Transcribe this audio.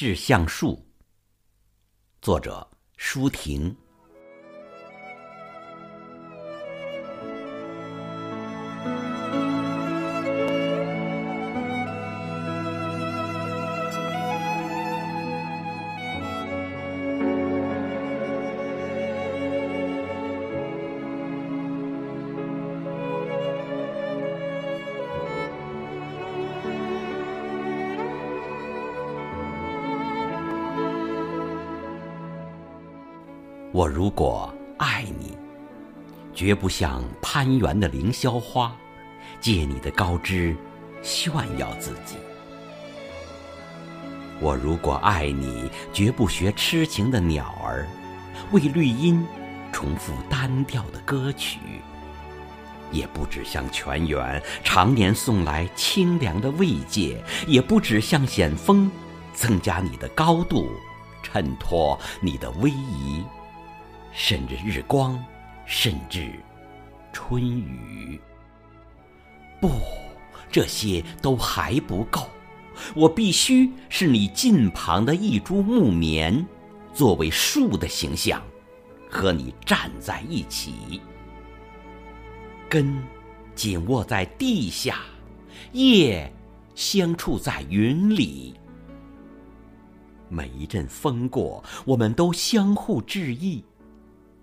致橡树。作者：舒婷。我如果爱你，绝不像攀援的凌霄花，借你的高枝炫耀自己。我如果爱你，绝不学痴情的鸟儿，为绿荫重复单调的歌曲，也不止向泉源常年送来清凉的慰藉，也不止向险峰增加你的高度，衬托你的威仪。甚至日光，甚至春雨。不，这些都还不够。我必须是你近旁的一株木棉，作为树的形象，和你站在一起。根紧握在地下，叶相触在云里。每一阵风过，我们都相互致意。